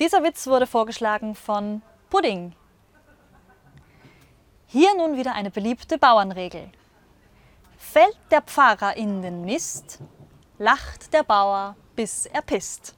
Dieser Witz wurde vorgeschlagen von Pudding. Hier nun wieder eine beliebte Bauernregel. Fällt der Pfarrer in den Mist, lacht der Bauer, bis er pisst.